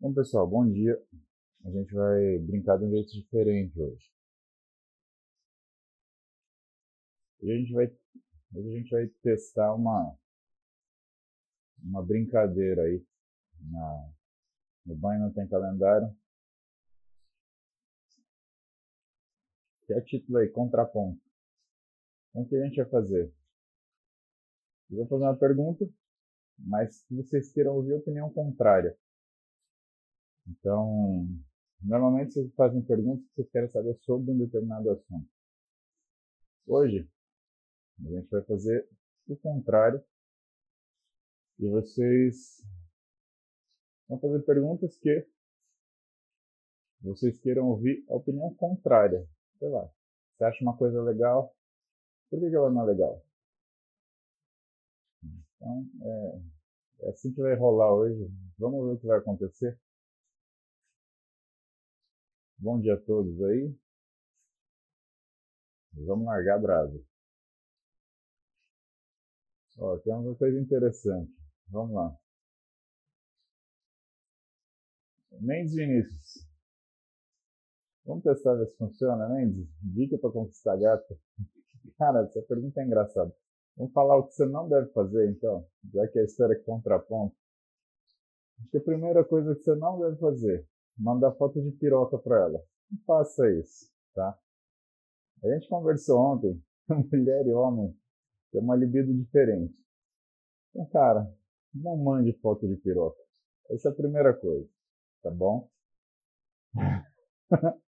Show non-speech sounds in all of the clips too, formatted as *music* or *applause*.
Bom, pessoal, bom dia. A gente vai brincar de um jeito diferente hoje. Hoje a gente vai, hoje a gente vai testar uma, uma brincadeira aí. Na, no banho não tem calendário. Que é título aí, contraponto. Então o que a gente vai fazer? Eu vou fazer uma pergunta, mas vocês queiram ouvir a opinião contrária. Então, normalmente vocês fazem perguntas que vocês querem saber sobre um determinado assunto. Hoje, a gente vai fazer o contrário e vocês vão fazer perguntas que vocês queiram ouvir a opinião contrária. Sei lá, você acha uma coisa legal, por que ela não é legal? Então, é, é assim que vai rolar hoje. Vamos ver o que vai acontecer. Bom dia a todos aí. Vamos largar a brasa. Ó, tem uma coisa interessante. Vamos lá. Mendes Vinícius. Vamos testar ver se funciona, Mendes? Dica para conquistar gata. *laughs* Cara, essa pergunta é engraçada. Vamos falar o que você não deve fazer, então, já que a história é contraponto. Acho que a primeira coisa que você não deve fazer mandar foto de piroca para ela. Não faça isso, tá? A gente conversou ontem, *laughs* mulher e homem tem uma libido diferente. Então, cara, não mande foto de piroca. Essa é a primeira coisa, tá bom? *laughs*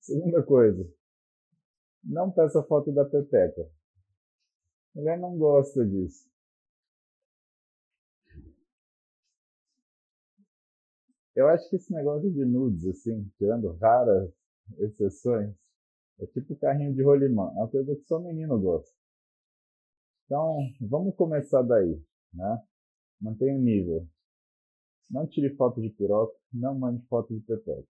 Segunda coisa, não peça foto da pepeca. Mulher não gosta disso. Eu acho que esse negócio de nudes, assim, tirando raras exceções, é tipo carrinho de rolimã. É uma coisa que só menino gosta. Então, vamos começar daí, né? Mantenha o nível. Não tire foto de piroca, não mande foto de pepeca.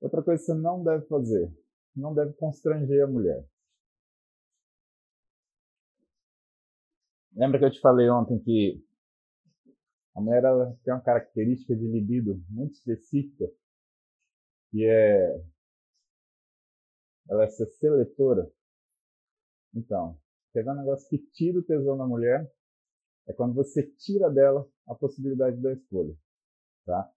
Outra coisa que você não deve fazer, não deve constranger a mulher. Lembra que eu te falei ontem que a mulher ela tem uma característica de libido muito específica, que é ela é ser seletora. Então, pegar um negócio que tira o tesão da mulher é quando você tira dela a possibilidade da escolha, tá?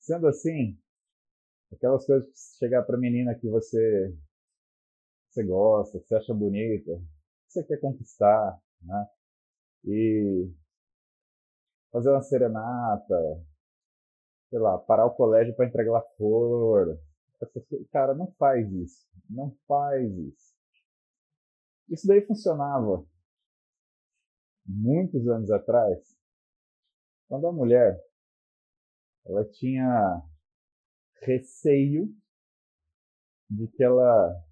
Sendo assim, aquelas coisas que chegar para menina que você você gosta, que você acha bonita, que você quer conquistar, né? E fazer uma serenata, sei lá, parar o colégio para entregar flor. Cara, não faz isso. Não faz isso. Isso daí funcionava muitos anos atrás, quando a mulher ela tinha receio de que ela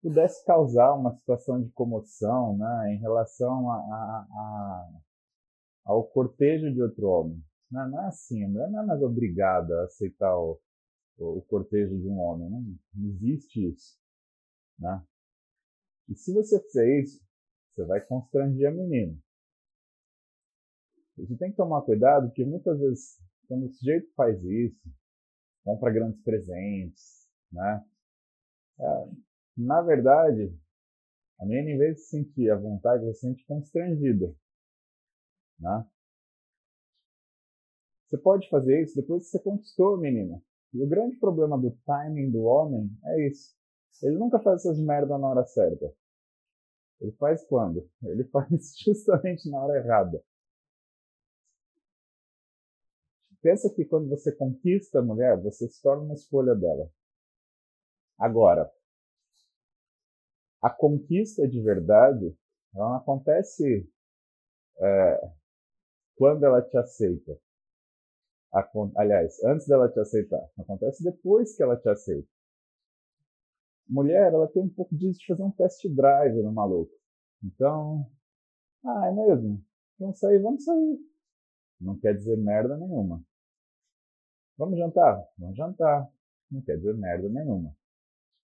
pudesse causar uma situação de comoção né, em relação a, a, a, ao cortejo de outro homem. Não, não, é assim, a mulher não é mais obrigada a aceitar o, o, o cortejo de um homem, não, não existe isso. Né? E se você fizer isso, você vai constranger a menina. Você tem que tomar cuidado, porque muitas vezes, quando o sujeito faz isso, compra grandes presentes, né? É, na verdade, a menina, em vez de sentir a vontade, ela se sente constrangida. Né? Você pode fazer isso depois que você conquistou a menina. E o grande problema do timing do homem é isso. Ele nunca faz essas merda na hora certa. Ele faz quando? Ele *laughs* faz justamente na hora errada. Pensa que quando você conquista a mulher, você se torna uma escolha dela. Agora, a conquista de verdade ela não acontece é, quando ela te aceita. Aliás, antes dela te aceitar. Acontece depois que ela te aceita. Mulher, ela tem um pouco disso de fazer um test drive no maluco. Então, ah, é mesmo? Vamos sair, vamos sair. Não quer dizer merda nenhuma. Vamos jantar? Vamos jantar. Não quer dizer merda nenhuma.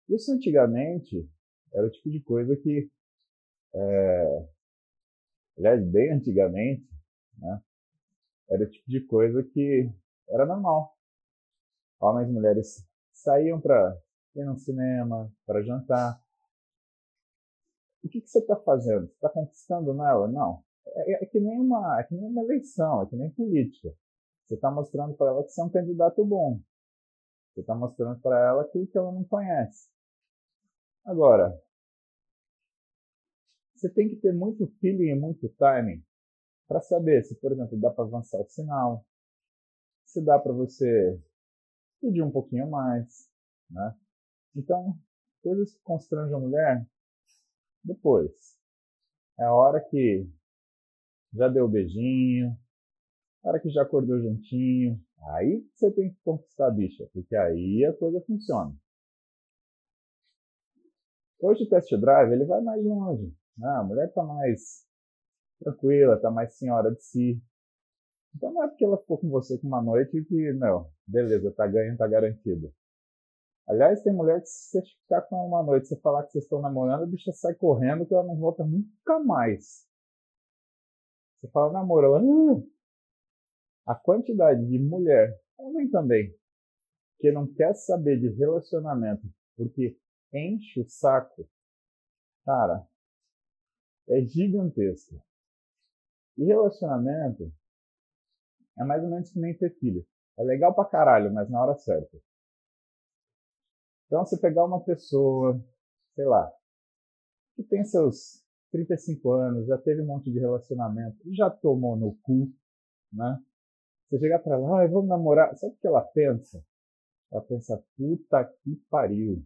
Isso antigamente era o tipo de coisa que é, aliás, bem antigamente, né, era o tipo de coisa que era normal. Homens e mulheres saíam para ir no cinema, para jantar. O que, que você está fazendo? Você está conquistando nela? Não. É, é, que nem uma, é que nem uma eleição, é que nem política. Você está mostrando para ela que você é um candidato bom. Você está mostrando para ela aquilo que ela não conhece. Agora, você tem que ter muito feeling e muito timing para saber se, por exemplo, dá para avançar o sinal, se dá para você pedir um pouquinho mais, né? Então, coisas que constrangem a mulher, depois. É a hora que já deu o beijinho, a hora que já acordou juntinho, aí você tem que conquistar a bicha, porque aí a coisa funciona. Hoje o test drive ele vai mais longe. Né? A mulher está mais tranquila, está mais senhora de si. Então não é porque ela ficou com você com uma noite que, não, beleza, tá ganho, tá garantido. Aliás, tem mulher que se você ficar com uma noite, você falar que vocês estão namorando, a bicha sai correndo que ela não volta nunca mais. Você fala namoro, ela, uh! a quantidade de mulher, homem também, que não quer saber de relacionamento porque enche o saco, cara, é gigantesca. E relacionamento é mais ou menos que nem ter filho. É legal pra caralho, mas na hora certa. Então, você pegar uma pessoa, sei lá, que tem seus 35 anos, já teve um monte de relacionamento, já tomou no cu, né? Você chegar pra ela, ah, vamos namorar. Sabe o que ela pensa? Ela pensa, puta que pariu.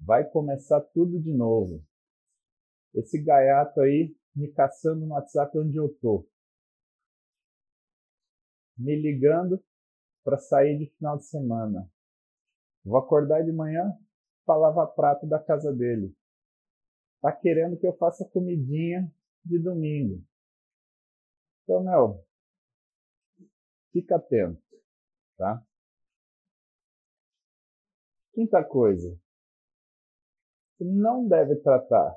Vai começar tudo de novo. Esse gaiato aí me caçando no WhatsApp onde eu tô. Me ligando para sair de final de semana. Vou acordar de manhã para lavar prato da casa dele. Tá querendo que eu faça comidinha de domingo. Então, meu, fica atento, tá? Quinta coisa, não deve tratar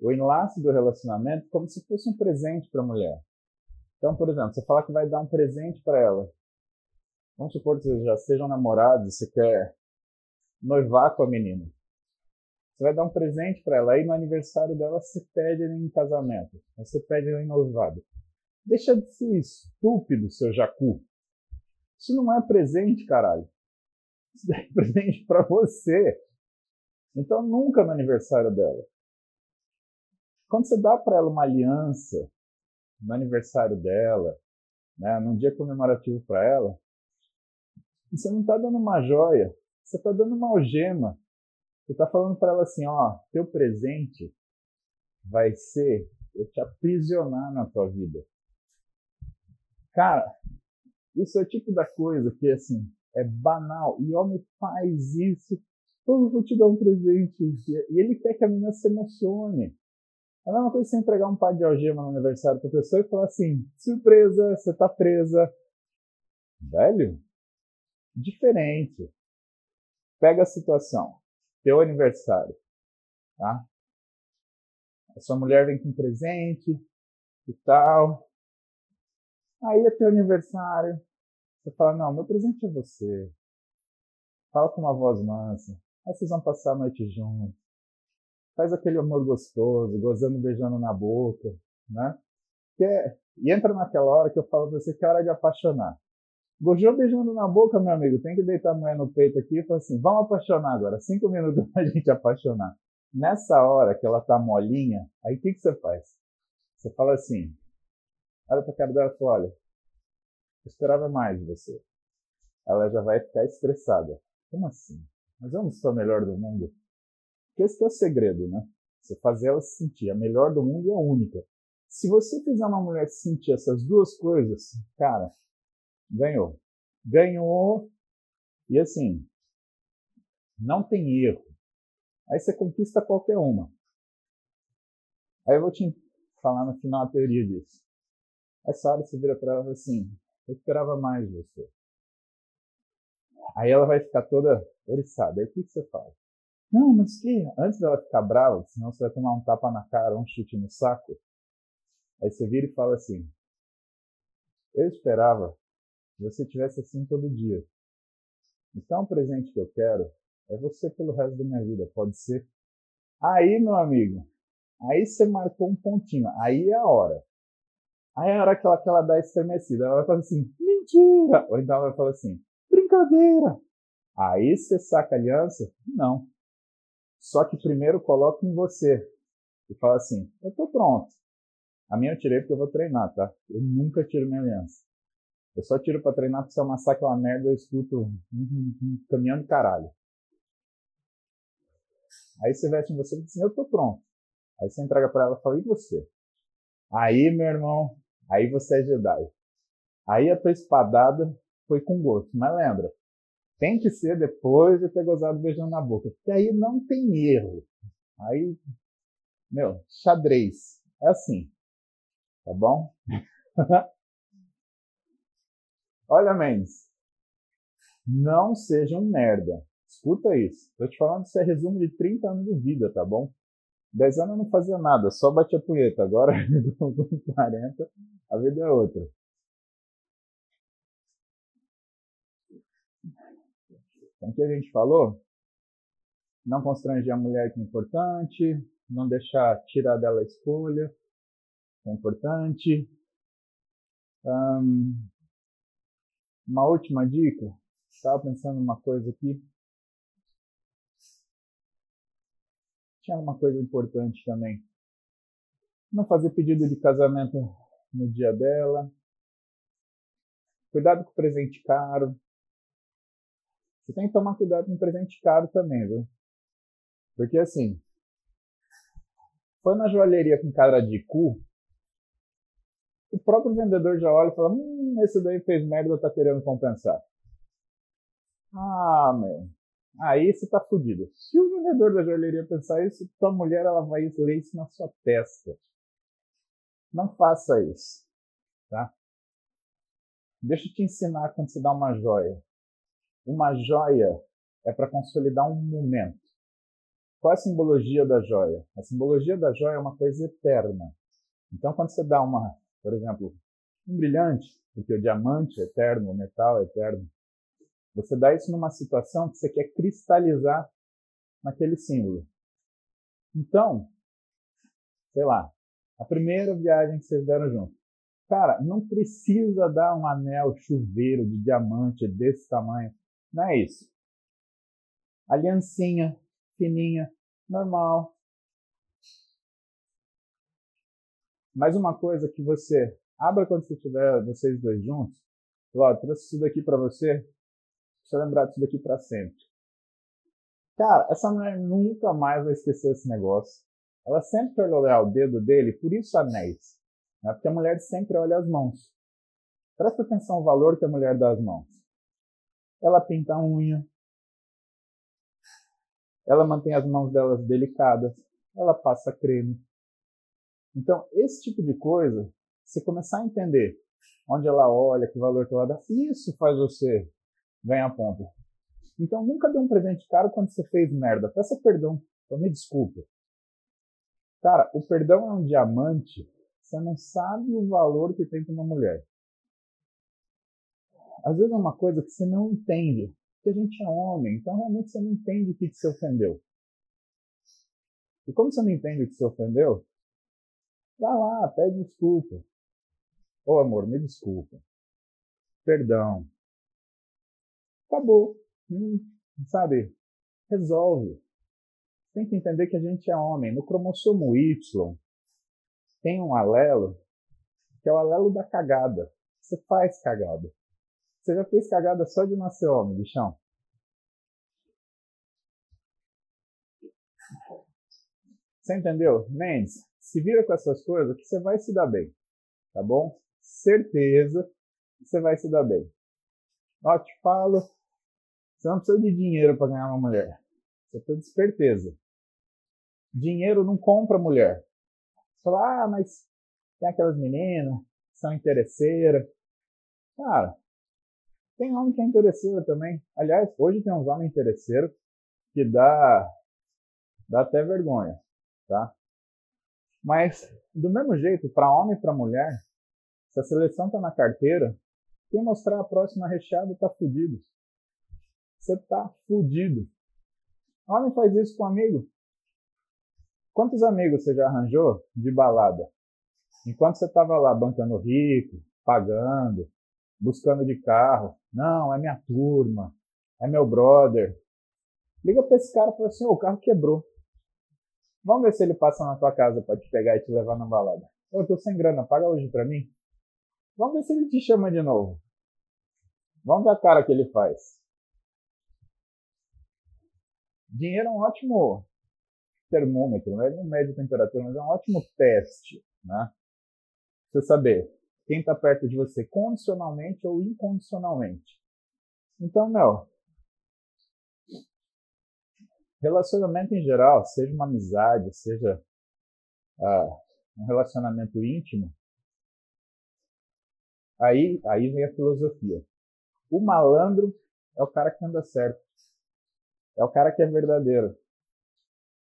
o enlace do relacionamento como se fosse um presente para a mulher. Então, por exemplo, você fala que vai dar um presente para ela. Vamos supor que vocês já sejam namorados, você quer noivar com a menina. Você vai dar um presente para ela, aí no aniversário dela você pede em casamento, você pede em noivado. Deixa de ser estúpido, seu jacu. Isso não é presente, caralho. Isso é *laughs* presente para você. Então nunca no aniversário dela. Quando você dá para ela uma aliança no aniversário dela, né, num dia comemorativo para ela, você não está dando uma joia, você está dando uma algema. Você está falando para ela assim, ó, teu presente vai ser eu te aprisionar na tua vida. Cara, isso é o tipo da coisa que assim é banal e homem faz isso. Eu vou te dar um presente e ele quer que a menina se emocione. É a mesma coisa você entregar um par de algema no aniversário para pessoa e falar assim: surpresa, você tá presa. Velho, diferente. Pega a situação. Teu aniversário, tá? A sua mulher vem com presente e tal. Aí é teu aniversário. Você fala: não, meu presente é você. Fala com uma voz mansa. Aí vocês vão passar a noite juntos faz aquele amor gostoso, gozando, beijando na boca, né? Que é, e entra naquela hora que eu falo pra você que é hora de apaixonar. Gojou beijando na boca, meu amigo, tem que deitar a mulher no peito aqui e falar assim, vamos apaixonar agora, cinco minutos pra *laughs* gente apaixonar. Nessa hora que ela tá molinha, aí o que, que você faz? Você fala assim, olha pra cara dela e fala, olha, eu esperava mais de você. Ela já vai ficar estressada. Como assim? Mas eu não sou o melhor do mundo. Esse é o segredo, né? Você fazer ela se sentir a melhor do mundo e a única. Se você fizer uma mulher sentir essas duas coisas, cara, ganhou. Ganhou. E assim, não tem erro. Aí você conquista qualquer uma. Aí eu vou te falar no final a teoria disso. Essa hora você vira para ela assim, eu esperava mais de você. Aí ela vai ficar toda oriçada. Aí o que, que você faz? Não, mas que? Antes dela ficar brava, senão você vai tomar um tapa na cara, um chute no saco, Aí você vira e fala assim: Eu esperava que você tivesse assim todo dia. Então, o presente que eu quero é você pelo resto da minha vida, pode ser? Aí, meu amigo, aí você marcou um pontinho, aí é a hora. Aí é a hora que ela, que ela dá estremecida, ela vai falar assim, mentira! Ou então ela vai falar assim, brincadeira! Aí você saca a aliança? Não. Só que primeiro coloca em você e fala assim, eu tô pronto. A minha eu tirei porque eu vou treinar, tá? Eu nunca tiro minha aliança. Eu só tiro pra treinar porque se eu amassar aquela merda eu escuto um, caminhão de caralho. Aí você veste em você e diz assim, eu tô pronto. Aí você entrega para ela e fala, e você? Aí, meu irmão, aí você é Jedi. Aí a tua espadada foi com gosto. Mas lembra, tem que ser depois de ter gozado beijando na boca. Porque aí não tem erro. Aí, meu, xadrez. É assim. Tá bom? *laughs* Olha, Mendes. Não seja um merda. Escuta isso. Tô te falando isso é resumo de 30 anos de vida, tá bom? 10 anos eu não fazia nada, só batia punheta. Agora, *laughs* com 40, a vida é outra. Então, o que a gente falou? Não constranger a mulher que é importante, não deixar tirar dela a escolha, é importante. Um, uma última dica, estava pensando uma coisa aqui. Tinha uma coisa importante também. Não fazer pedido de casamento no dia dela. Cuidado com o presente caro. Você tem que tomar cuidado com presente caro também, viu? Porque assim, foi na joalheria com cara de cu, o próprio vendedor já olha e fala: Hum, esse daí fez merda, tá querendo compensar. Ah, meu. Aí você tá fudido. Se o vendedor da joalheria pensar isso, tua mulher ela vai ler isso na sua testa. Não faça isso, tá? Deixa eu te ensinar quando você dá uma joia. Uma joia é para consolidar um momento. Qual é a simbologia da joia? A simbologia da joia é uma coisa eterna. Então, quando você dá uma por exemplo, um brilhante, porque o diamante é eterno, o metal é eterno. Você dá isso numa situação que você quer cristalizar naquele símbolo. Então, sei lá, a primeira viagem que vocês deram junto. Cara, não precisa dar um anel chuveiro de diamante desse tamanho. Não é isso. Aliancinha, fininha, normal, Mais uma coisa que você abra quando você tiver vocês dois juntos. Ó, trouxe isso daqui para você. Precisa lembrar disso daqui para sempre. Cara, essa mulher nunca mais vai esquecer esse negócio. Ela sempre vai olhar o dedo dele, por isso anéis. Né? Porque a mulher sempre olha as mãos. Presta atenção ao valor que a mulher dá às mãos. Ela pinta a unha. Ela mantém as mãos delas delicadas. Ela passa creme. Então, esse tipo de coisa, você começar a entender onde ela olha, que valor que ela dá, isso faz você ganhar ponto. Então, nunca dê um presente caro quando você fez merda. Peça perdão. Então, me desculpa. Cara, o perdão é um diamante. Você não sabe o valor que tem para uma mulher. Às vezes é uma coisa que você não entende. Porque a gente é homem, então realmente você não entende o que, que você ofendeu. E como você não entende o que você ofendeu, Vá lá, pede desculpa. Ô oh, amor, me desculpa. Perdão. Acabou. Hum, sabe? Resolve. Tem que entender que a gente é homem. No cromossomo Y tem um alelo que é o alelo da cagada. Você faz cagada. Você já fez cagada só de nascer homem, bichão? Você entendeu? Mendes, se vira com essas coisas que você vai se dar bem, tá bom? Certeza que você vai se dar bem. Ó, te falo, você não precisa de dinheiro para ganhar uma mulher. Você precisa de esperteza. Dinheiro não compra mulher. Você fala, ah, mas tem aquelas meninas que são interesseiras. Cara, tem homem que é interesseiro também. Aliás, hoje tem uns homens interesseiros que dá, dá até vergonha, tá? Mas, do mesmo jeito, para homem e para mulher, se a seleção está na carteira, quem mostrar a próxima recheada está fudido. Você está fudido. Homem faz isso com amigo. Quantos amigos você já arranjou de balada? Enquanto você estava lá bancando rico, pagando, buscando de carro. Não, é minha turma, é meu brother. Liga para esse cara e fala assim: o carro quebrou. Vamos ver se ele passa na tua casa para te pegar e te levar na balada. Eu tô sem grana, paga hoje para mim. Vamos ver se ele te chama de novo. Vamos ver a cara que ele faz. Dinheiro é um ótimo termômetro, não é um mede temperatura, mas é um ótimo teste, né? Você saber quem está perto de você condicionalmente ou incondicionalmente. Então, meu, relacionamento em geral, seja uma amizade, seja uh, um relacionamento íntimo, aí, aí vem a filosofia. O malandro é o cara que anda certo. É o cara que é verdadeiro.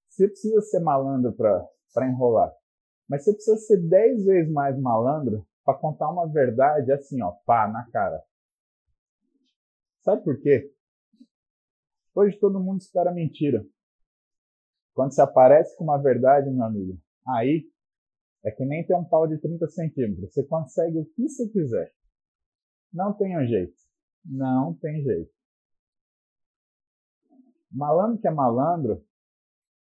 Você precisa ser malandro para enrolar. Mas você precisa ser dez vezes mais malandro para contar uma verdade assim, ó, pá, na cara. Sabe por quê? Hoje todo mundo espera mentira. Quando você aparece com uma verdade, meu amigo, aí é que nem ter um pau de 30 centímetros. Você consegue o que você quiser. Não tem um jeito. Não tem jeito. Malandro que é malandro,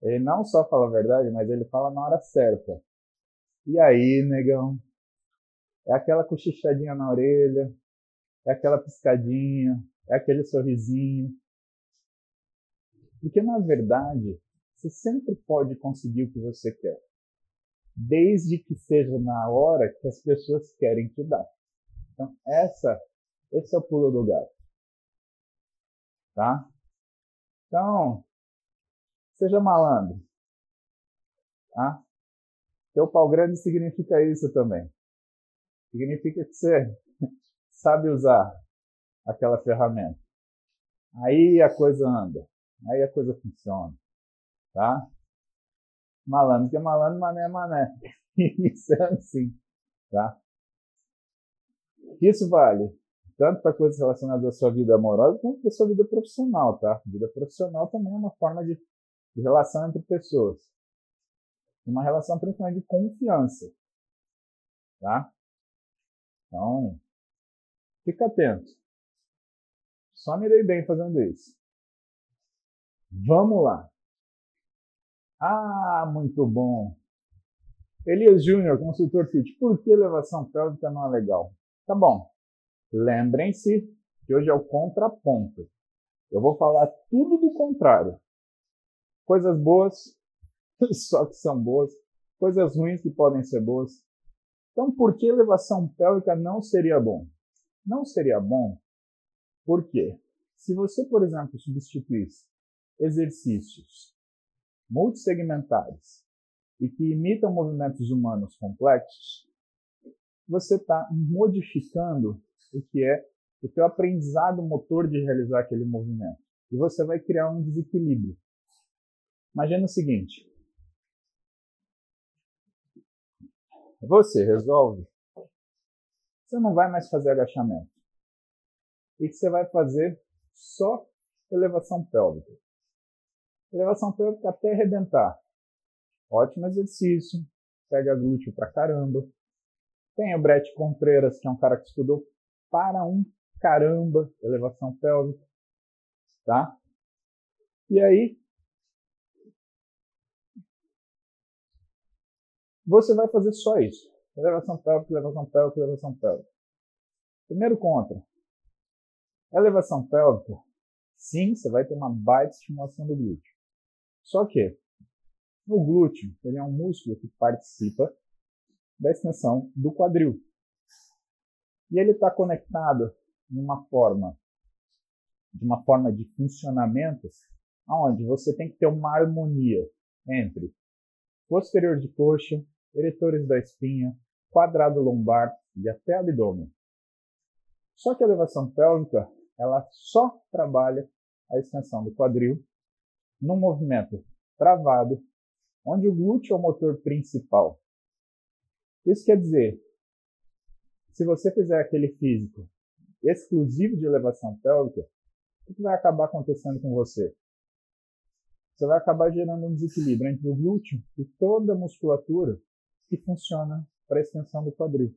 ele não só fala a verdade, mas ele fala na hora certa. E aí, negão? É aquela cochichadinha na orelha, é aquela piscadinha, é aquele sorrisinho. Porque, na verdade, você sempre pode conseguir o que você quer. Desde que seja na hora que as pessoas querem te dar. Então, essa, esse é o pulo do gato. Tá? Então, seja malandro. Tá? Teu pau grande significa isso também. Significa que você *laughs* sabe usar aquela ferramenta. Aí a coisa anda. Aí a coisa funciona. Tá? Malandro que é malandro, mané é mané. *laughs* Isso é assim. Tá? Isso vale tanto para coisas relacionadas à sua vida amorosa quanto para a sua vida profissional, tá? Vida profissional também é uma forma de, de relação entre pessoas. Uma relação principalmente de confiança, tá? Então, fica atento. Só me dei bem fazendo isso. Vamos lá. Ah, muito bom. Elias Júnior, consultor FIT. Por que elevação pélvica não é legal? Tá bom. Lembrem-se que hoje é o contraponto. Eu vou falar tudo do contrário. Coisas boas, *laughs* só que são boas. Coisas ruins que podem ser boas. Então, por que elevação pélvica não seria bom? Não seria bom porque se você, por exemplo, substituísse exercícios multissegmentares e que imitam movimentos humanos complexos, você está modificando o que é o teu aprendizado motor de realizar aquele movimento. E você vai criar um desequilíbrio. Imagina o seguinte. Você resolve. Você não vai mais fazer agachamento. E você vai fazer só elevação pélvica. Elevação pélvica até arrebentar. Ótimo exercício. Pega glúteo pra caramba. Tem o Brett Contreras, que é um cara que estudou para um caramba elevação pélvica, tá? E aí você vai fazer só isso. Elevação pélvica, elevação pélvica, elevação pélvica. Primeiro contra. Elevação pélvica, sim, você vai ter uma baita estimulação do glúteo. Só que o glúteo, ele é um músculo que participa da extensão do quadril. E ele está conectado de uma forma, de uma forma de funcionamento, onde você tem que ter uma harmonia entre posterior de coxa, eretores da espinha, quadrado lombar e até abdômen. Só que a elevação pélvica, ela só trabalha a extensão do quadril num movimento travado, onde o glúteo é o motor principal Isso quer dizer, se você fizer aquele físico exclusivo de elevação pélvica, o que vai acabar acontecendo com você? Você vai acabar gerando um desequilíbrio entre o glúteo e toda a musculatura que funciona para a extensão do quadril.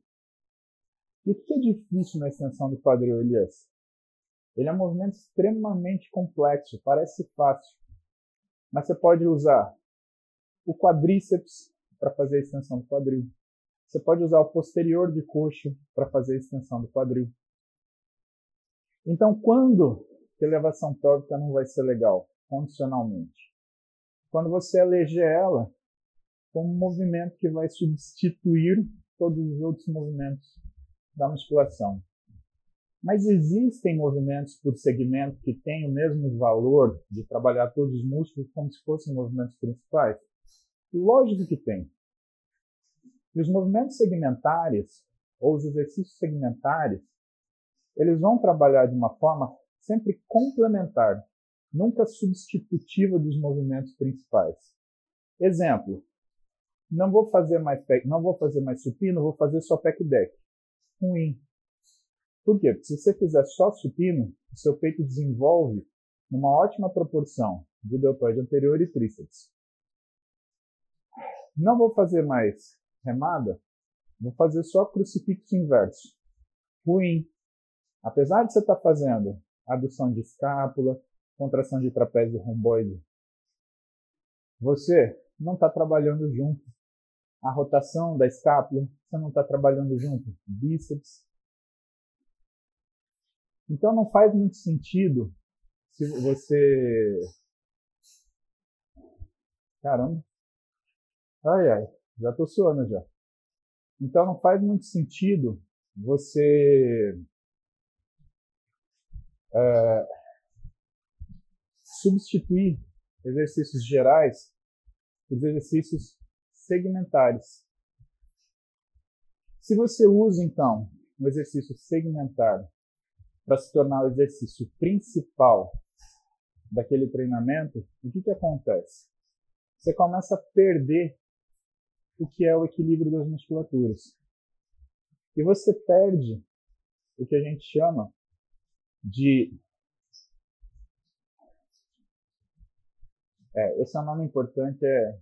E o que é difícil na extensão do quadril, Elias? Ele é um movimento extremamente complexo, parece fácil, mas você pode usar o quadríceps para fazer a extensão do quadril. Você pode usar o posterior de coxa para fazer a extensão do quadril. Então, quando a elevação pélvica não vai ser legal, condicionalmente? Quando você eleger ela como um movimento que vai substituir todos os outros movimentos da musculação. Mas existem movimentos por segmento que têm o mesmo valor de trabalhar todos os músculos como se fossem movimentos principais? Lógico que tem. E os movimentos segmentares, ou os exercícios segmentares, eles vão trabalhar de uma forma sempre complementar, nunca substitutiva dos movimentos principais. Exemplo: não vou fazer mais não vou fazer mais supino, vou fazer só pec deck. Ruim. Por quê? Porque se você fizer só supino, o seu peito desenvolve numa ótima proporção de deltoide anterior e tríceps. Não vou fazer mais remada, vou fazer só crucifixo inverso. Ruim. Apesar de você estar tá fazendo adução de escápula, contração de trapézio romboide, você não está trabalhando junto. A rotação da escápula, você não está trabalhando junto. Bíceps, então não faz muito sentido se você. Caramba. Ai, ai, já tô suando já. Então não faz muito sentido você é, substituir exercícios gerais por exercícios segmentares. Se você usa então um exercício segmentar para se tornar o exercício principal daquele treinamento, o que, que acontece? Você começa a perder o que é o equilíbrio das musculaturas. E você perde o que a gente chama de. É, esse é um nome importante, é,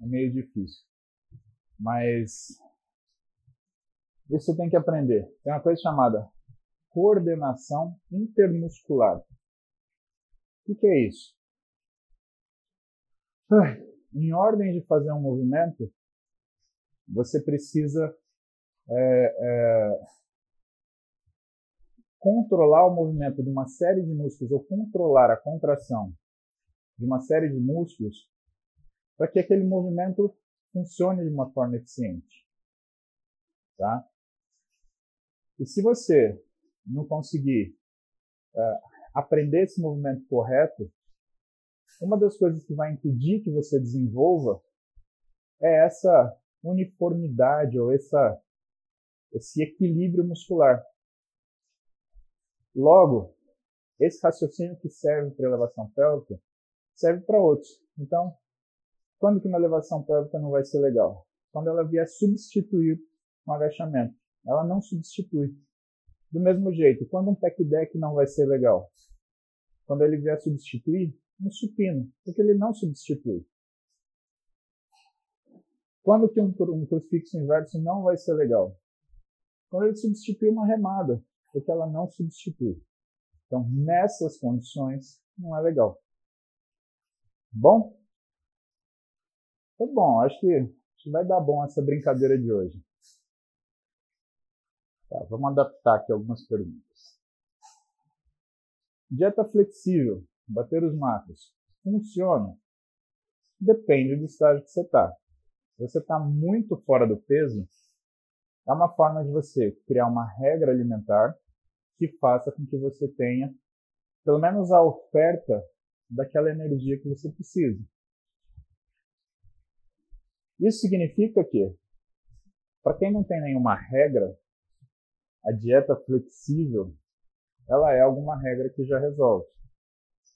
é meio difícil. Mas isso você tem que aprender. Tem uma coisa chamada coordenação intermuscular. O que é isso? Em ordem de fazer um movimento, você precisa é, é, controlar o movimento de uma série de músculos ou controlar a contração de uma série de músculos para que aquele movimento funcione de uma forma eficiente. Tá? E se você não conseguir uh, aprender esse movimento correto, uma das coisas que vai impedir que você desenvolva é essa uniformidade ou essa, esse equilíbrio muscular. Logo, esse raciocínio que serve para elevação pélvica serve para outros. Então, quando que uma elevação pélvica não vai ser legal? Quando ela vier substituir um agachamento. Ela não substitui. Do mesmo jeito, quando um pack deck não vai ser legal? Quando ele vier substituir um supino, porque ele não substitui. Quando que um, um crucifixo inverso não vai ser legal? Quando ele substitui uma remada, porque ela não substitui. Então, nessas condições, não é legal. Bom? Tá bom, acho que, acho que vai dar bom essa brincadeira de hoje. Tá, vamos adaptar aqui algumas perguntas. Dieta flexível, bater os macros, funciona? Depende do estágio que você está. Se você está muito fora do peso, é uma forma de você criar uma regra alimentar que faça com que você tenha pelo menos a oferta daquela energia que você precisa. Isso significa que, para quem não tem nenhuma regra a dieta flexível, ela é alguma regra que já resolve.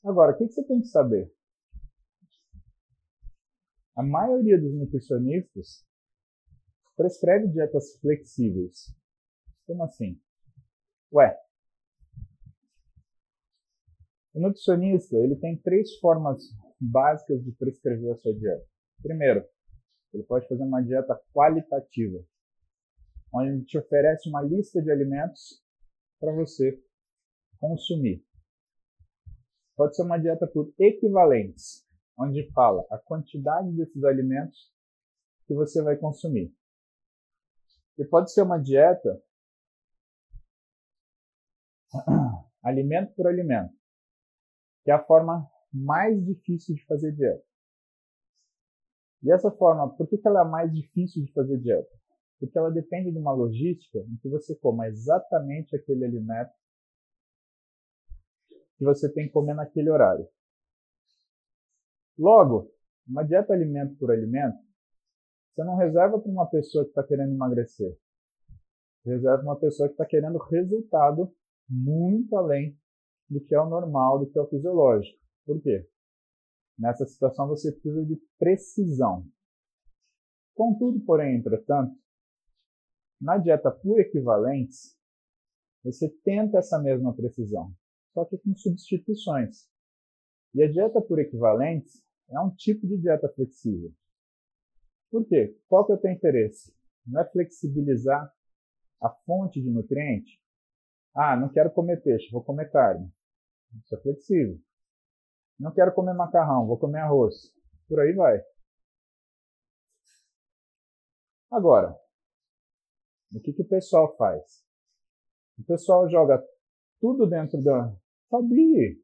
Agora, o que você tem que saber? A maioria dos nutricionistas prescreve dietas flexíveis. Como assim? Ué, o nutricionista ele tem três formas básicas de prescrever a sua dieta. Primeiro, ele pode fazer uma dieta qualitativa, onde ele te oferece uma lista de alimentos para você consumir. Pode ser uma dieta por equivalentes, onde fala a quantidade desses alimentos que você vai consumir. E pode ser uma dieta *coughs* alimento por alimento, que é a forma mais difícil de fazer dieta. E essa forma, por que, ela é mais difícil de fazer dieta? Porque ela depende de uma logística em que você coma exatamente aquele alimento que você tem que comer naquele horário. Logo, uma dieta alimento por alimento, você não reserva para uma pessoa que está querendo emagrecer. Reserva uma pessoa que está querendo resultado muito além do que é o normal, do que é o fisiológico. Por quê? Nessa situação você precisa de precisão. Contudo, porém, entretanto, na dieta por equivalentes, você tenta essa mesma precisão, só que com substituições. E a dieta por equivalentes é um tipo de dieta flexível. Por quê? Qual que é o teu interesse? Não é flexibilizar a fonte de nutriente? Ah, não quero comer peixe, vou comer carne. Isso é flexível. Não quero comer macarrão, vou comer arroz. Por aí vai. Agora, o que, que o pessoal faz? O pessoal joga tudo dentro da. Fabi!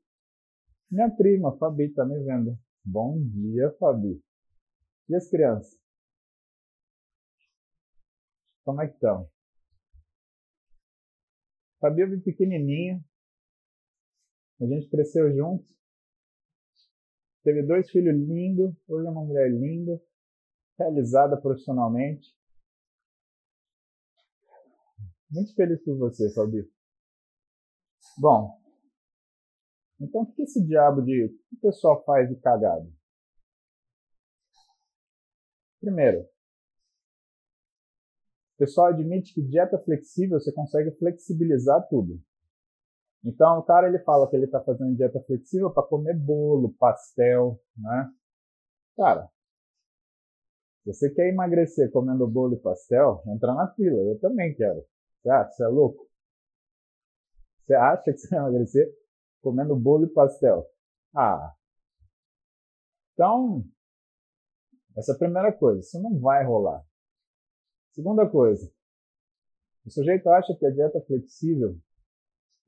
Minha prima, Fabi, está me vendo. Bom dia, Fabi. E as crianças? Como é que estão? Fabi eu vi pequenininha. A gente cresceu junto. Teve dois filhos lindos, hoje é uma mulher linda, realizada profissionalmente. Muito feliz por você, Fabi. Bom, então o que esse diabo de. O que o pessoal faz de cagado? Primeiro, o pessoal admite que dieta flexível você consegue flexibilizar tudo. Então o cara ele fala que ele está fazendo dieta flexível para comer bolo, pastel, né? Cara, se você quer emagrecer comendo bolo e pastel, entra na fila. Eu também quero. Você acha? Você é louco? Você acha que você vai emagrecer comendo bolo e pastel? Ah. Então, essa é a primeira coisa. Isso não vai rolar. Segunda coisa. O sujeito acha que a dieta flexível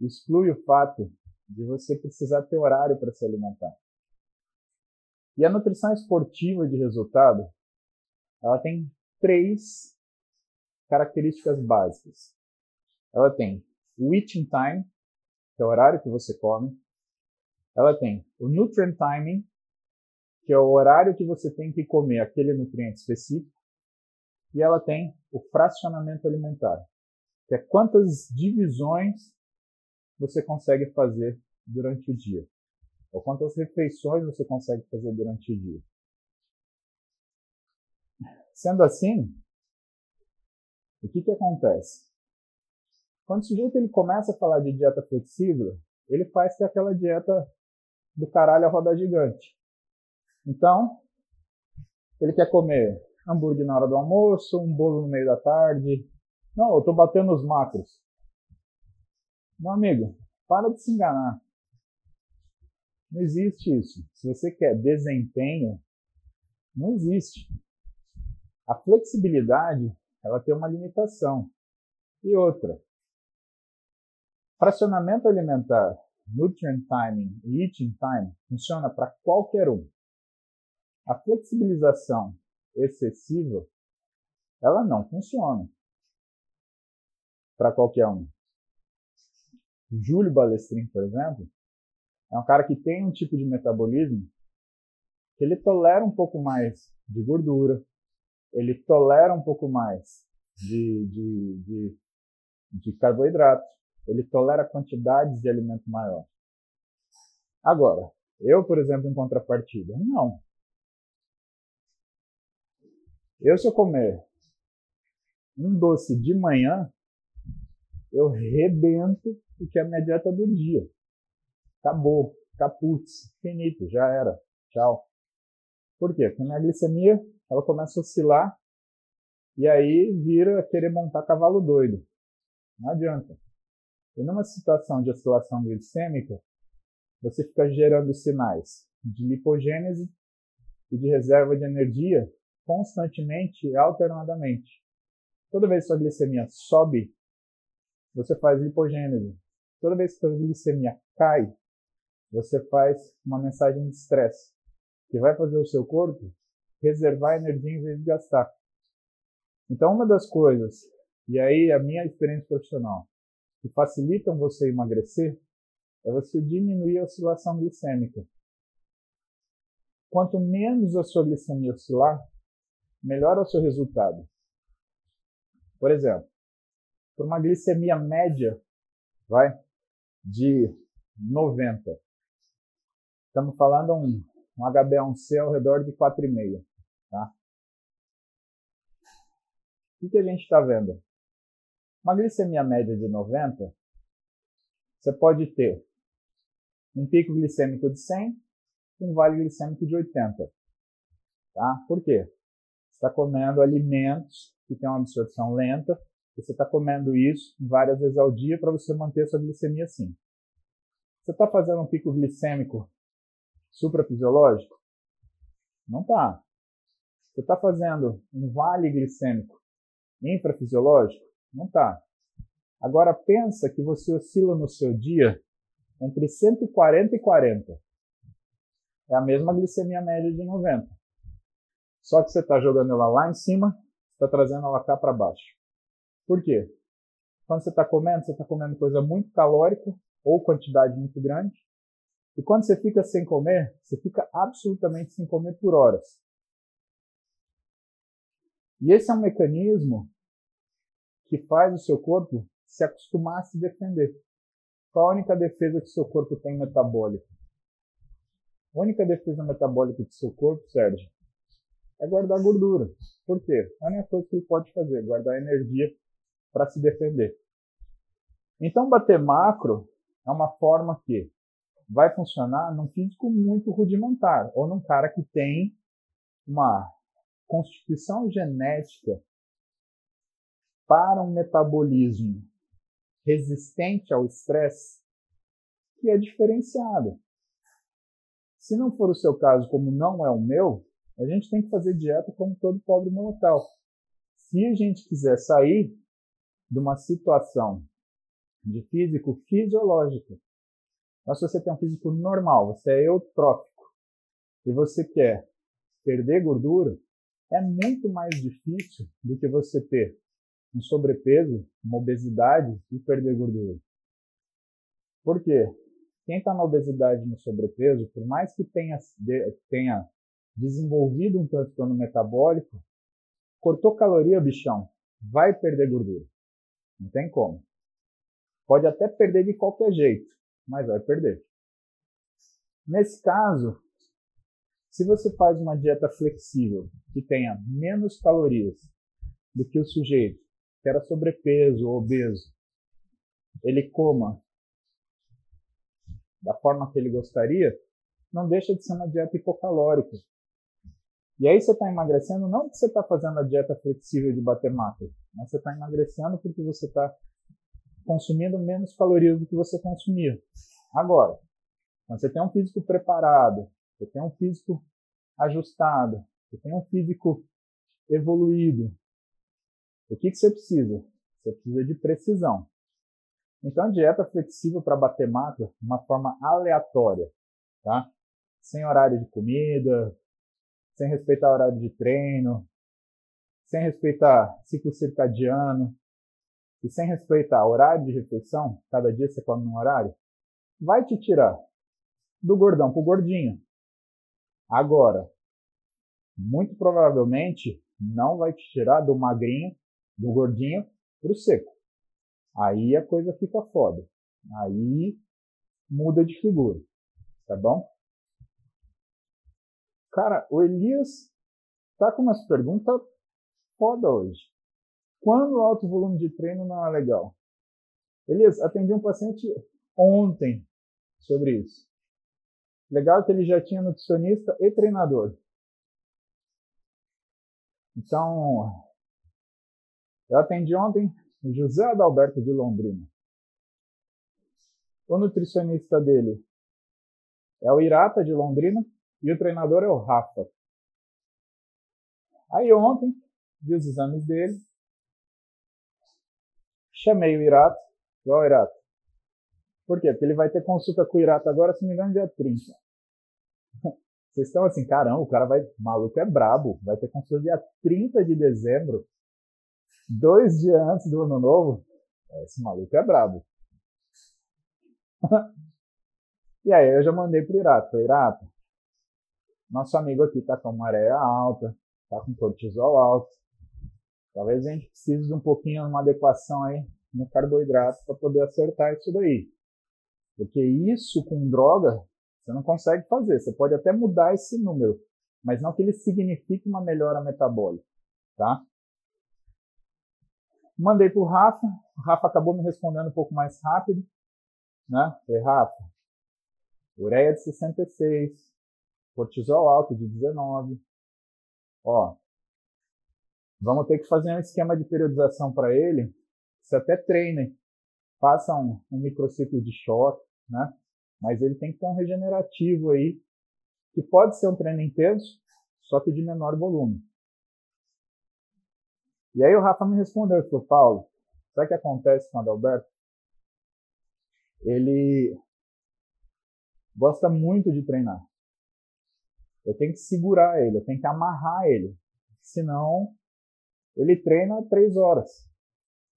exclui o fato de você precisar ter horário para se alimentar. E a nutrição esportiva de resultado, ela tem três características básicas. Ela tem o eating time, que é o horário que você come. Ela tem o nutrient timing, que é o horário que você tem que comer aquele nutriente específico. E ela tem o fracionamento alimentar, que é quantas divisões você consegue fazer durante o dia? Ou quantas refeições você consegue fazer durante o dia? Sendo assim, o que, que acontece? Quando o sujeito ele começa a falar de dieta flexível, ele faz que é aquela dieta do caralho a roda gigante. Então, ele quer comer hambúrguer na hora do almoço, um bolo no meio da tarde. Não, eu estou batendo os macros. Meu amigo, para de se enganar. Não existe isso. Se você quer desempenho, não existe. A flexibilidade, ela tem uma limitação. E outra, fracionamento alimentar, nutrient timing e eating time funciona para qualquer um. A flexibilização excessiva, ela não funciona para qualquer um. Júlio Balestrin, por exemplo, é um cara que tem um tipo de metabolismo que ele tolera um pouco mais de gordura, ele tolera um pouco mais de, de, de, de carboidrato, ele tolera quantidades de alimento maior. Agora, eu, por exemplo, em contrapartida, não. Eu, se eu comer um doce de manhã, eu rebento o que é a minha dieta do dia. Acabou, caputz, finito, já era, tchau. Por quê? Porque a minha glicemia ela começa a oscilar e aí vira querer montar cavalo doido. Não adianta. E numa situação de oscilação glicêmica, você fica gerando sinais de lipogênese e de reserva de energia constantemente e alternadamente. Toda vez que sua glicemia sobe, você faz lipogênese. Toda vez que sua glicemia cai, você faz uma mensagem de estresse, que vai fazer o seu corpo reservar energia em vez de gastar. Então, uma das coisas, e aí a minha experiência profissional, que facilitam você emagrecer, é você diminuir a oscilação glicêmica. Quanto menos a sua glicemia oscilar, melhor é o seu resultado. Por exemplo, por uma glicemia média, vai, de 90. Estamos falando um, um HbA1c ao redor de 4,5. Tá? O que, que a gente está vendo? Uma glicemia média de 90, você pode ter um pico glicêmico de 100 e um vale glicêmico de 80. Tá? Por quê? Você está comendo alimentos que têm uma absorção lenta, você está comendo isso várias vezes ao dia para você manter sua glicemia assim. Você está fazendo um pico glicêmico suprafisiológico? Não está. Você está fazendo um vale glicêmico infrafisiológico? Não está. Agora pensa que você oscila no seu dia entre 140 e 40. É a mesma glicemia média de 90. Só que você está jogando ela lá em cima, está trazendo ela cá para baixo. Por quê? Quando você está comendo, você está comendo coisa muito calórica ou quantidade muito grande. E quando você fica sem comer, você fica absolutamente sem comer por horas. E esse é um mecanismo que faz o seu corpo se acostumar a se defender. Qual a única defesa que seu corpo tem metabólica? A única defesa metabólica do seu corpo, Sérgio, é guardar gordura. Por quê? A única coisa que ele pode fazer, guardar energia para se defender. Então, bater macro é uma forma que vai funcionar num físico muito rudimentar, ou num cara que tem uma constituição genética para um metabolismo resistente ao estresse que é diferenciada. Se não for o seu caso, como não é o meu, a gente tem que fazer dieta como todo pobre mortal. Se a gente quiser sair de uma situação de físico fisiológico, mas se você tem um físico normal, você é eutrófico e você quer perder gordura, é muito mais difícil do que você ter um sobrepeso, uma obesidade e perder gordura. Por quê? Quem está na obesidade e no sobrepeso, por mais que tenha, tenha desenvolvido um transtorno metabólico, cortou caloria, bichão, vai perder gordura. Não tem como. Pode até perder de qualquer jeito, mas vai perder. Nesse caso, se você faz uma dieta flexível que tenha menos calorias do que o sujeito que era sobrepeso ou obeso, ele coma da forma que ele gostaria, não deixa de ser uma dieta hipocalórica. E aí você está emagrecendo não porque você está fazendo a dieta flexível de bater macro, mas você está emagrecendo porque você está consumindo menos calorias do que você consumia. Agora, quando você tem um físico preparado, você tem um físico ajustado, você tem um físico evoluído. O que, que você precisa? Você precisa de precisão. Então, a dieta flexível para bater mata uma forma aleatória, tá? Sem horário de comida, sem respeitar horário de treino, sem respeitar ciclo circadiano e sem respeitar horário de refeição, cada dia você come num horário, vai te tirar do gordão para o gordinho. Agora, muito provavelmente não vai te tirar do magrinho, do gordinho para o seco. Aí a coisa fica foda. Aí muda de figura. Tá bom? Cara, o Elias tá com umas perguntas foda hoje. Quando o alto volume de treino não é legal? Elias, atendi um paciente ontem sobre isso. Legal que ele já tinha nutricionista e treinador. Então, eu atendi ontem o José Adalberto de Londrina. O nutricionista dele é o Irata de Londrina e o treinador é o Rafa. Aí ontem, vi os exames dele, chamei o Irata, igual o Irata. Por quê? Porque ele vai ter consulta com o Irata agora, se não me engano, dia 30. *laughs* Vocês estão assim, caramba, o cara vai. Maluco é brabo. Vai ter consulta dia 30 de dezembro, dois dias antes do ano novo. Esse maluco é brabo. *laughs* e aí eu já mandei pro Irata. Falei, Irata, nosso amigo aqui tá com maré alta, tá com cortisol alto. Talvez a gente precise de um pouquinho, uma adequação aí no carboidrato para poder acertar isso daí. Porque isso com droga você não consegue fazer. Você pode até mudar esse número, mas não que ele signifique uma melhora metabólica, tá? Mandei para o Rafa, o Rafa acabou me respondendo um pouco mais rápido, né? Falei, Rafa, ureia de 66, cortisol alto de 19. Ó, vamos ter que fazer um esquema de periodização para ele. Você até treine, faça um, um microciclo de choque, né? Mas ele tem que ter um regenerativo aí, que pode ser um treino intenso, só que de menor volume. E aí o Rafa me respondeu, falou, Paulo, sabe o que acontece com o Adalberto? Ele gosta muito de treinar. Eu tenho que segurar ele, eu tenho que amarrar ele. Senão, ele treina três horas.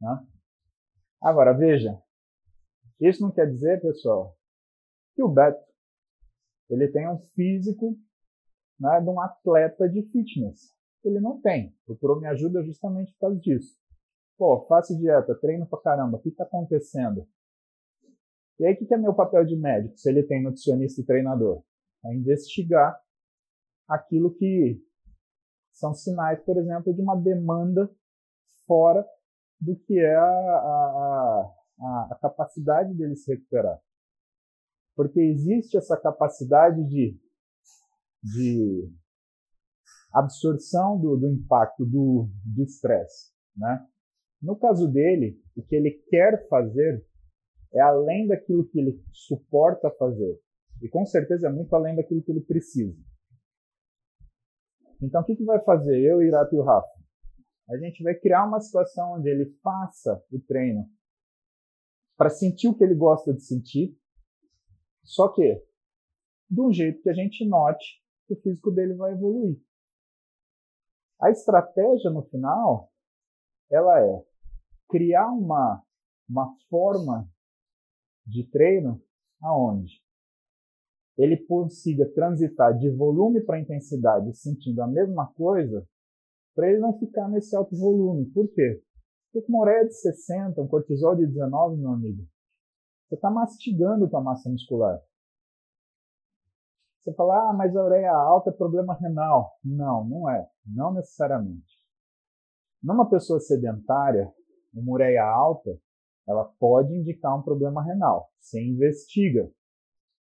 Né? Agora, veja, isso não quer dizer, pessoal, que o Beto ele tem um físico né, de um atleta de fitness. Ele não tem. Procurou me ajuda justamente por causa disso. Pô, faço dieta, treino pra caramba, o que está acontecendo? E aí, o que é meu papel de médico, se ele tem nutricionista e treinador? É investigar aquilo que são sinais, por exemplo, de uma demanda fora do que é a, a, a, a capacidade dele se recuperar porque existe essa capacidade de, de absorção do, do impacto do estresse. Né? No caso dele, o que ele quer fazer é além daquilo que ele suporta fazer. E com certeza é muito além daquilo que ele precisa. Então, o que, que vai fazer eu, Irato e o Rafa? A gente vai criar uma situação onde ele faça o treino para sentir o que ele gosta de sentir, só que, de um jeito que a gente note que o físico dele vai evoluir. A estratégia no final, ela é criar uma, uma forma de treino aonde ele consiga transitar de volume para intensidade sentindo a mesma coisa, para ele não ficar nesse alto volume. Por quê? Porque com uma de 60, um cortisol de 19, meu amigo, você está mastigando tua massa muscular. Você fala, ah, mas a ureia alta é problema renal. Não, não é. Não necessariamente. Numa pessoa sedentária, uma ureia alta, ela pode indicar um problema renal. Você investiga.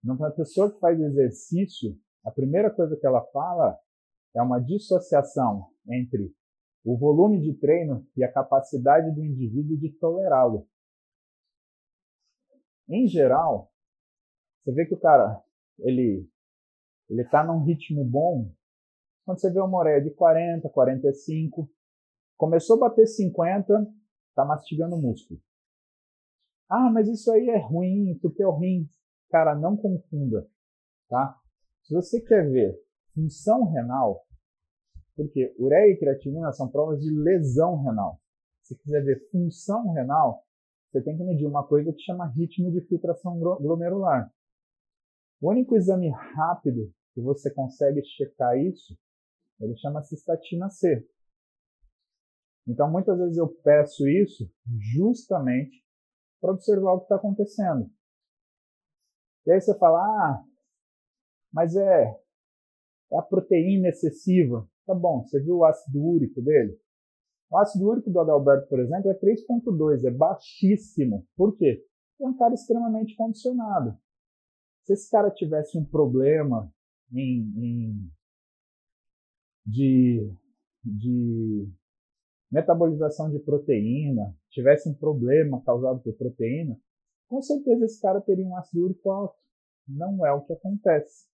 Numa pessoa que faz exercício, a primeira coisa que ela fala é uma dissociação entre o volume de treino e a capacidade do indivíduo de tolerá-lo. Em geral, você vê que o cara, ele ele está num ritmo bom. Quando você vê uma ureia de 40, 45, começou a bater 50, está mastigando músculo. Ah, mas isso aí é ruim, porque é ruim. Cara, não confunda, tá? Se você quer ver função renal, porque ureia e creatinina são provas de lesão renal. Se quiser ver função renal, você tem que medir uma coisa que chama ritmo de filtração glomerular. O único exame rápido que você consegue checar isso, ele chama cistatina C. Então, muitas vezes eu peço isso justamente para observar o que está acontecendo. E aí você fala, ah, mas é, é a proteína excessiva. Tá bom, você viu o ácido úrico dele? O ácido úrico do Adalberto, por exemplo, é 3,2, é baixíssimo. Por quê? É um cara extremamente condicionado. Se esse cara tivesse um problema em, em de, de metabolização de proteína, tivesse um problema causado por proteína, com certeza esse cara teria um ácido úrico alto. Não é o que acontece.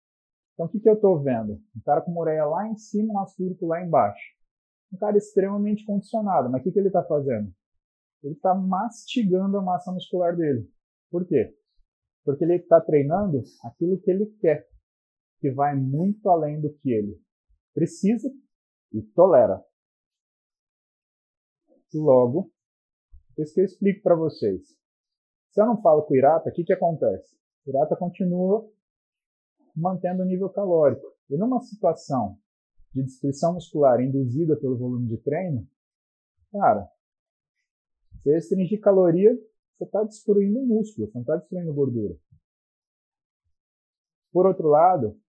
Então, o que, que eu estou vendo? Um cara com ureia lá em cima, um ácido úrico lá embaixo. Um cara extremamente condicionado. Mas o que, que ele está fazendo? Ele está mastigando a massa muscular dele. Por quê? Porque ele está treinando aquilo que ele quer, que vai muito além do que ele precisa e tolera. Logo, isso que eu explico para vocês. Se eu não falo com o Irata, o que, que acontece? O Irata continua mantendo o nível calórico. E numa situação de destruição muscular induzida pelo volume de treino, cara, você restringir caloria, você está destruindo músculo, você não está destruindo gordura. Por outro lado,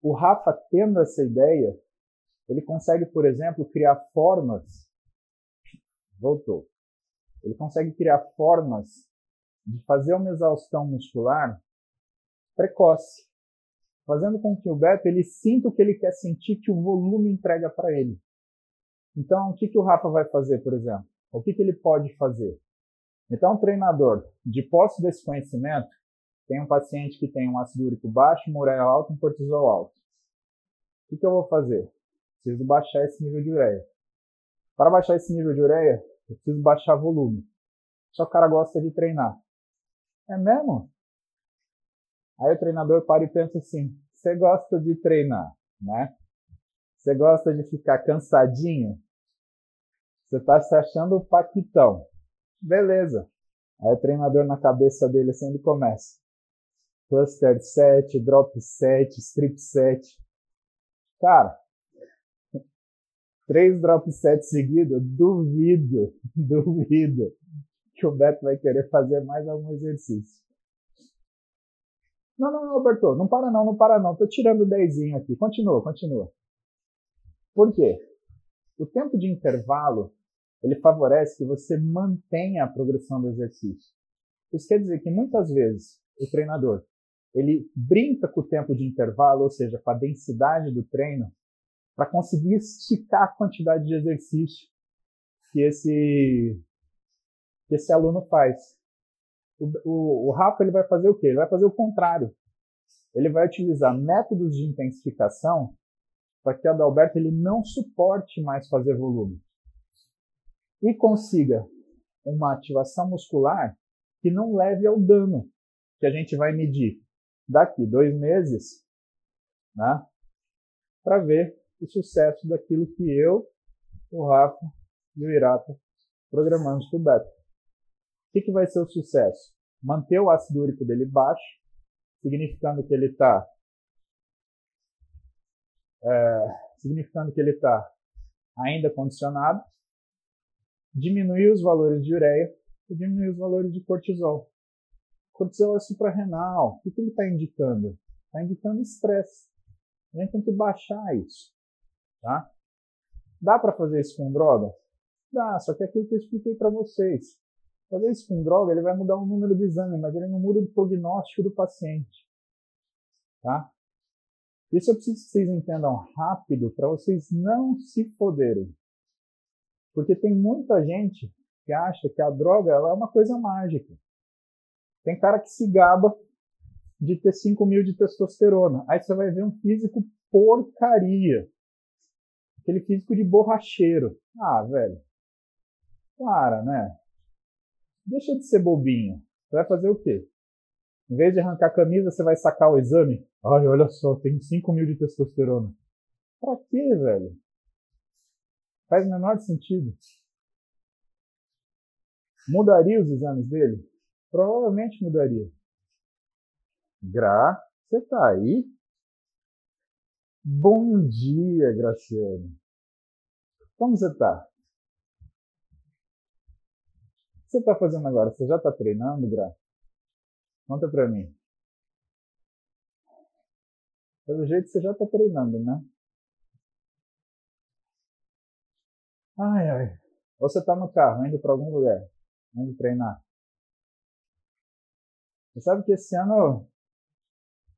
o Rafa tendo essa ideia, ele consegue, por exemplo, criar formas. Voltou. Ele consegue criar formas de fazer uma exaustão muscular precoce, fazendo com que o beta ele sinta o que ele quer sentir que o volume entrega para ele. Então, o que, que o Rafa vai fazer, por exemplo? O que, que ele pode fazer? Então, o treinador, de posse desse conhecimento, tem um paciente que tem um ácido úrico baixo, ureia alta, um cortisol alto. O que, que eu vou fazer? Preciso baixar esse nível de ureia. Para baixar esse nível de ureia, eu preciso baixar volume. Só o cara gosta de treinar. É mesmo? Aí o treinador para e pensa assim: você gosta de treinar, né? Você gosta de ficar cansadinho? Você está se achando o paquitão. Beleza. Aí o treinador na cabeça dele assim ele começa. Cluster 7, drop 7, strip 7. Cara, três drop 7 seguidos, duvido, *laughs* duvido que o Beto vai querer fazer mais algum exercício. Não, não, não, Alberto, não para não, não para não. Tô tirando dezinho aqui. Continua, continua. Por quê? O tempo de intervalo, ele favorece que você mantenha a progressão do exercício. Isso quer dizer que muitas vezes o treinador, ele brinca com o tempo de intervalo, ou seja, com a densidade do treino, para conseguir esticar a quantidade de exercício que esse, que esse aluno faz. O, o, o Rafa ele vai fazer o quê? Ele vai fazer o contrário. Ele vai utilizar métodos de intensificação para que o Adalberto ele não suporte mais fazer volume e consiga uma ativação muscular que não leve ao dano que a gente vai medir daqui dois meses, né, para ver o sucesso daquilo que eu, o Rafa e o Irata programamos para o Beto. O que, que vai ser o sucesso? Manter o ácido úrico dele baixo, significando que ele está é, significando que ele está ainda condicionado, diminuir os valores de ureia e diminuir os valores de cortisol. Cortisol é suprarrenal. O que, que ele está indicando? Está indicando estresse. A gente tem que baixar isso. Tá? Dá para fazer isso com droga? Dá, só que é aquilo que eu expliquei para vocês. Fazer isso com droga, ele vai mudar o número do exame, mas ele não muda o prognóstico do paciente. Tá? Isso eu preciso que vocês entendam rápido para vocês não se foderem. Porque tem muita gente que acha que a droga é uma coisa mágica. Tem cara que se gaba de ter 5 mil de testosterona. Aí você vai ver um físico porcaria. Aquele físico de borracheiro. Ah, velho. Para, né? Deixa de ser bobinho. Você vai fazer o quê? Em vez de arrancar a camisa, você vai sacar o exame? Ai, olha só, tem 5 mil de testosterona. Pra quê, velho? Faz o menor sentido. Mudaria os exames dele? Provavelmente mudaria. Gra, você tá aí? Bom dia, Graciano. Como você tá? que você está fazendo agora? Você já está treinando, Gra? Conta para mim. Pelo jeito você já está treinando, né? Ai, ai. Ou você tá no carro, indo para algum lugar, indo treinar. Você sabe que esse ano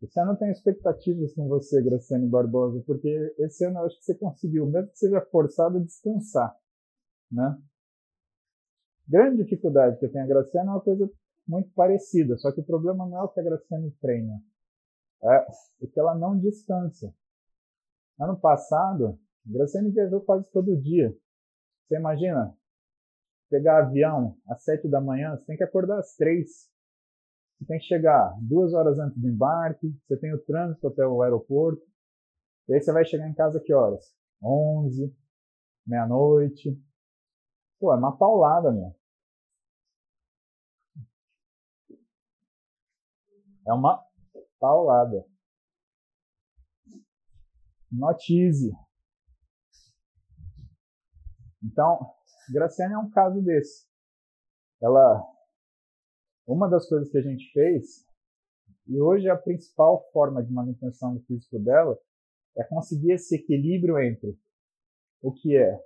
esse ano eu tenho expectativas com você, Graciane Barbosa, porque esse ano eu acho que você conseguiu, mesmo que seja forçado, descansar, né? Grande dificuldade que eu tenho a Graciane é uma coisa muito parecida, só que o problema não é o que a Graciane treina, é o que ela não descansa. Ano passado, a Graciane viajou quase todo dia. Você imagina? Pegar avião às sete da manhã, você tem que acordar às três. Você tem que chegar duas horas antes do embarque, você tem o trânsito até o aeroporto. E aí você vai chegar em casa que horas? Onze, meia-noite. Pô, é uma paulada, meu. É uma paulada. Not easy. Então, Graciane é um caso desse. Ela, uma das coisas que a gente fez, e hoje a principal forma de manutenção do físico dela é conseguir esse equilíbrio entre o que é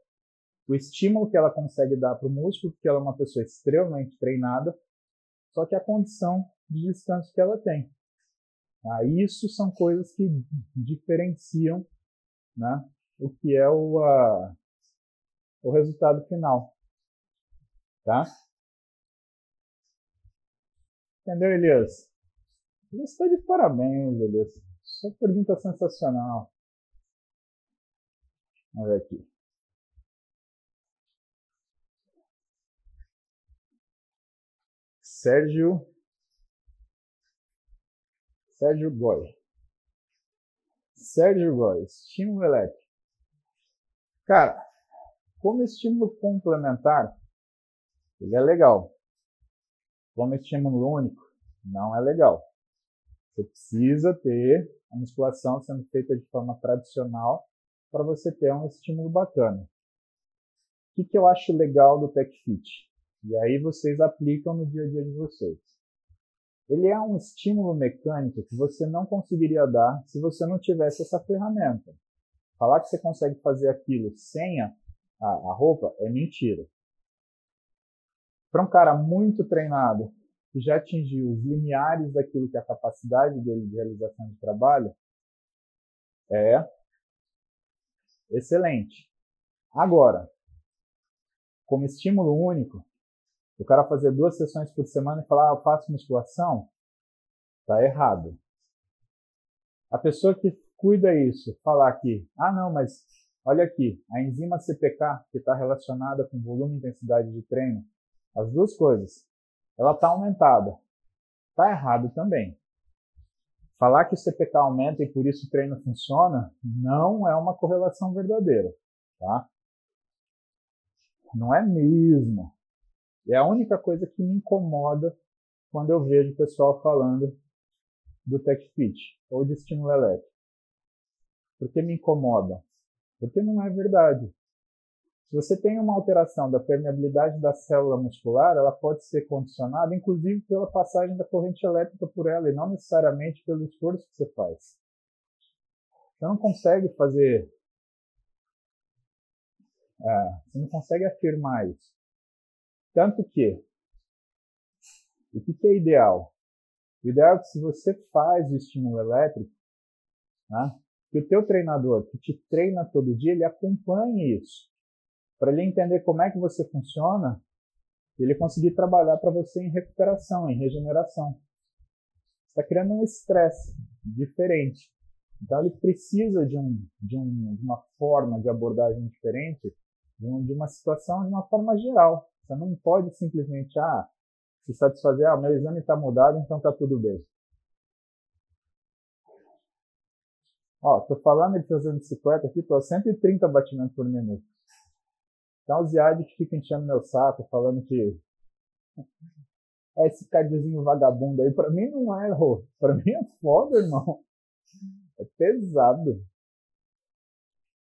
o estímulo que ela consegue dar para o músculo, porque ela é uma pessoa extremamente treinada, só que a condição de descanso que ela tem. Ah, isso são coisas que diferenciam né, o que é o, a, o resultado final. Tá? Entendeu, Elias? Elias está de parabéns, Elias. Sua pergunta sensacional. Vamos ver aqui. Sérgio Sérgio Goy. Sérgio Goy, estímulo elétrico. Cara, como estímulo complementar, ele é legal. Como estímulo único, não é legal. Você precisa ter a musculação sendo feita de forma tradicional para você ter um estímulo bacana. O que, que eu acho legal do TechFit? E aí vocês aplicam no dia a dia de vocês. Ele é um estímulo mecânico que você não conseguiria dar se você não tivesse essa ferramenta. Falar que você consegue fazer aquilo sem a a, a roupa é mentira. Para um cara muito treinado, que já atingiu os limiares daquilo que é a capacidade dele de realização de trabalho, é excelente. Agora, como estímulo único, o cara fazer duas sessões por semana e falar, ah, eu faço musculação, tá errado. A pessoa que cuida isso, falar que, ah, não, mas Olha aqui, a enzima CPK, que está relacionada com volume e intensidade de treino, as duas coisas, ela está aumentada. Está errado também. Falar que o CPK aumenta e por isso o treino funciona, não é uma correlação verdadeira. Tá? Não é mesmo. É a única coisa que me incomoda quando eu vejo o pessoal falando do TechFit ou de estímulo elétrico. Porque me incomoda? Porque não é verdade. Se você tem uma alteração da permeabilidade da célula muscular, ela pode ser condicionada, inclusive pela passagem da corrente elétrica por ela, e não necessariamente pelo esforço que você faz. Você não consegue fazer. É, você não consegue afirmar isso. Tanto que. O que é ideal? O ideal é que se você faz o estímulo elétrico, né, que o teu treinador que te treina todo dia, ele acompanhe isso. Para ele entender como é que você funciona, ele conseguir trabalhar para você em recuperação, em regeneração. Está criando um estresse diferente. Então ele precisa de, um, de, um, de uma forma de abordagem diferente, de, um, de, uma situação de uma forma geral. Você não pode simplesmente, ah, se satisfazer, ah, meu exame está mudado, então está tudo bem. Ó, tô falando de fazer bicicleta aqui, tô a 130 batimentos por minuto. Então o Ziad que fica enchendo meu saco, falando que esse cardiozinho vagabundo aí, pra mim não é, Rô. Pra mim é foda, irmão. É pesado.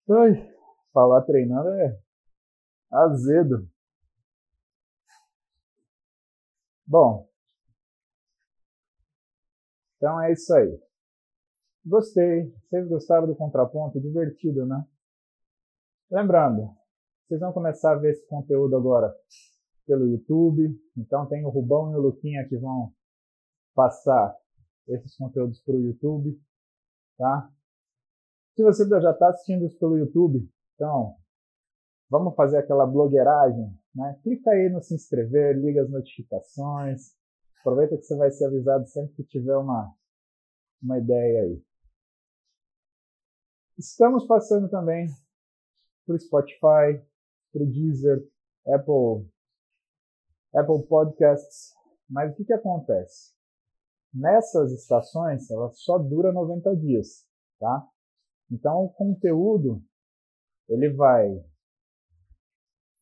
Ai, falar treinando é azedo. Bom, então é isso aí. Gostei. Vocês gostaram do contraponto? Divertido, né? Lembrando, Vocês vão começar a ver esse conteúdo agora pelo YouTube. Então tem o Rubão e o Luquinha que vão passar esses conteúdos para o YouTube, tá? Se você já está assistindo isso pelo YouTube, então vamos fazer aquela blogueiragem, né? Clica aí no se inscrever, liga as notificações, aproveita que você vai ser avisado sempre que tiver uma, uma ideia aí. Estamos passando também para o Spotify, para Deezer, Apple, Apple Podcasts. Mas o que, que acontece? Nessas estações, ela só dura 90 dias, tá? Então, o conteúdo, ele vai...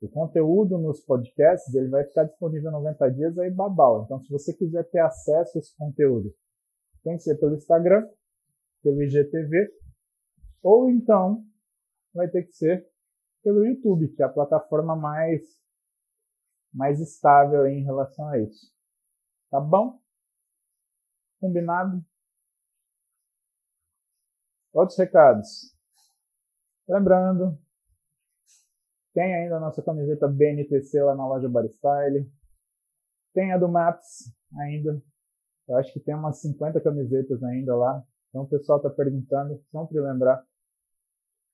O conteúdo nos podcasts, ele vai ficar disponível 90 dias aí babau. Então, se você quiser ter acesso a esse conteúdo, tem que ser pelo Instagram, pelo IGTV, ou então vai ter que ser pelo YouTube, que é a plataforma mais, mais estável em relação a isso. Tá bom? Combinado? Outros recados. Lembrando, tem ainda a nossa camiseta BNTC lá na loja Baristyle. Tem a do Maps ainda. Eu acho que tem umas 50 camisetas ainda lá. Então o pessoal está perguntando, sempre lembrar.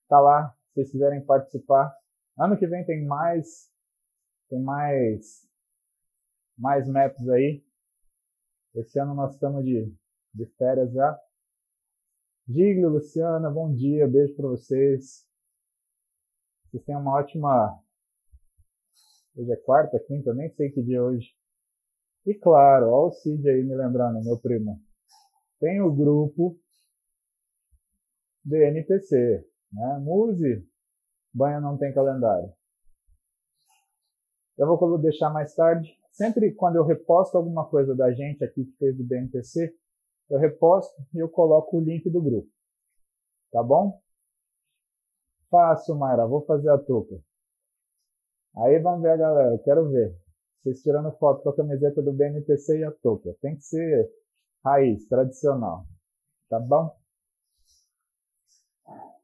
Tá lá, se vocês quiserem participar. Ano que vem tem mais, tem mais, mais maps aí. Esse ano nós estamos de, de férias já. Giglio, Luciana, bom dia, beijo para vocês. Vocês tenham uma ótima. Hoje é quarta, quinta, nem sei que dia é hoje. E claro, olha o Cid aí me lembrando, meu primo. Tem o grupo BNPC. Né? Muse, banho não tem calendário. Eu vou deixar mais tarde. Sempre quando eu reposto alguma coisa da gente aqui que fez do BNPC, eu reposto e eu coloco o link do grupo. Tá bom? Fácil, Mayra. Vou fazer a touca. Aí vamos ver a galera. Quero ver. Vocês tirando foto com a camiseta do BNPC e a touca. Tem que ser raiz, tradicional. Tá bom?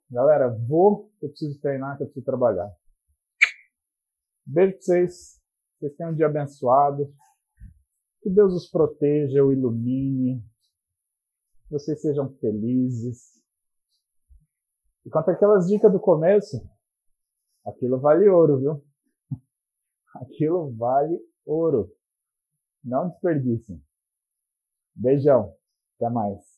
Galera, vou, eu preciso treinar, que eu preciso trabalhar. Beijo pra vocês. Vocês tenham um dia abençoado. Que Deus os proteja, o ilumine. Que vocês sejam felizes. E quanto àquelas dicas do começo, aquilo vale ouro, viu? *laughs* Aquilo vale ouro. Não desperdicem. Beijão. Até mais.